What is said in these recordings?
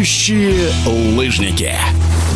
Летающие лыжники.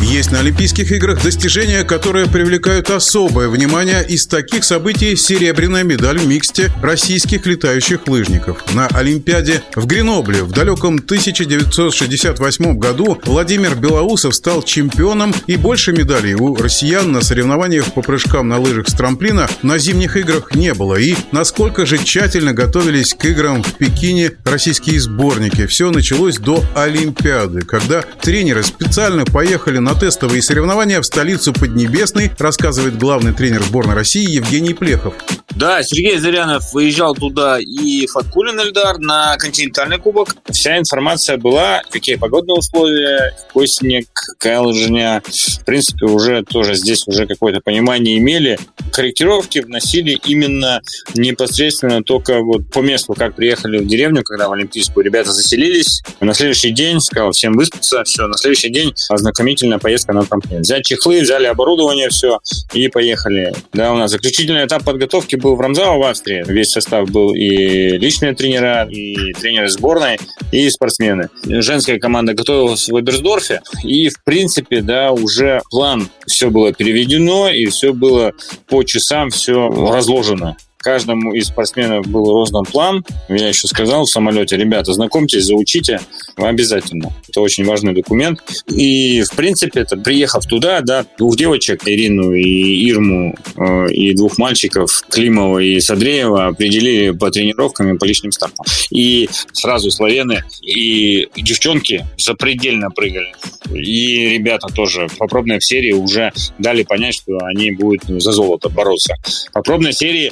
Есть на Олимпийских играх достижения, которые привлекают особое внимание. Из таких событий серебряная медаль в миксте российских летающих лыжников. На Олимпиаде в Гренобле в далеком 1968 году Владимир Белоусов стал чемпионом и больше медалей у россиян на соревнованиях по прыжкам на лыжах с трамплина на зимних играх не было. И насколько же тщательно готовились к играм в Пекине российские сборники. Все началось до Олимпиады, когда тренеры специально поехали на тестовые соревнования в столицу Поднебесной, рассказывает главный тренер сборной России Евгений Плехов. Да, Сергей Зырянов выезжал туда и Фаткулин Эльдар на континентальный кубок. Вся информация была, какие погодные условия, какой снег, какая лыжня. В принципе, уже тоже здесь уже какое-то понимание имели. Корректировки вносили именно непосредственно только вот по месту, как приехали в деревню, когда в Олимпийскую ребята заселились. На следующий день сказал всем выспаться, все. На следующий день ознакомительная поездка на трамплин. Взять чехлы, взяли оборудование, все, и поехали. Да, у нас заключительный этап подготовки был в Рамзао в Австрии. Весь состав был и личные тренера, и тренеры сборной, и спортсмены. Женская команда готовилась в Эберсдорфе, и, в принципе, да, уже план все было переведено, и все было по часам, все разложено каждому из спортсменов был роздан план. Я еще сказал в самолете, ребята, знакомьтесь, заучите обязательно. Это очень важный документ. И, в принципе, это приехав туда, да, двух девочек, Ирину и Ирму, э, и двух мальчиков, Климова и Садреева, определили по тренировкам и по личным стартам. И сразу славяны и девчонки запредельно прыгали. И ребята тоже по пробной серии уже дали понять, что они будут за золото бороться. По пробной серии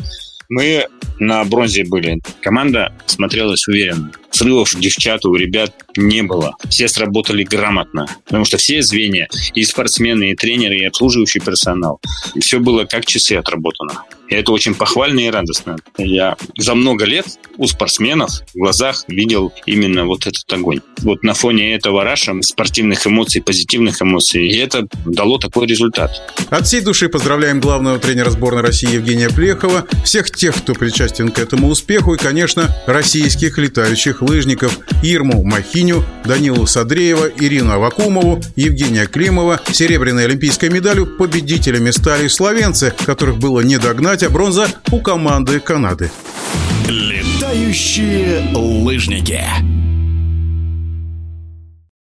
мы на бронзе были. Команда смотрелась уверенно. Срывов девчат у ребят не было. Все сработали грамотно. Потому что все звенья, и спортсмены, и тренеры, и обслуживающий персонал, все было как часы отработано. И это очень похвально и радостно. Я за много лет у спортсменов в глазах видел именно вот этот огонь. Вот на фоне этого раша спортивных эмоций, позитивных эмоций, и это дало такой результат. От всей души поздравляем главного тренера сборной России Евгения Плехова, всех тех, кто причастен к этому успеху, и, конечно, российских летающих лыжников Ирму Махиню, Данилу Садреева, Ирину Авакумову, Евгения Климова. Серебряной олимпийской медалью победителями стали словенцы, которых было не догнать а бронза у команды Канады. Летающие лыжники.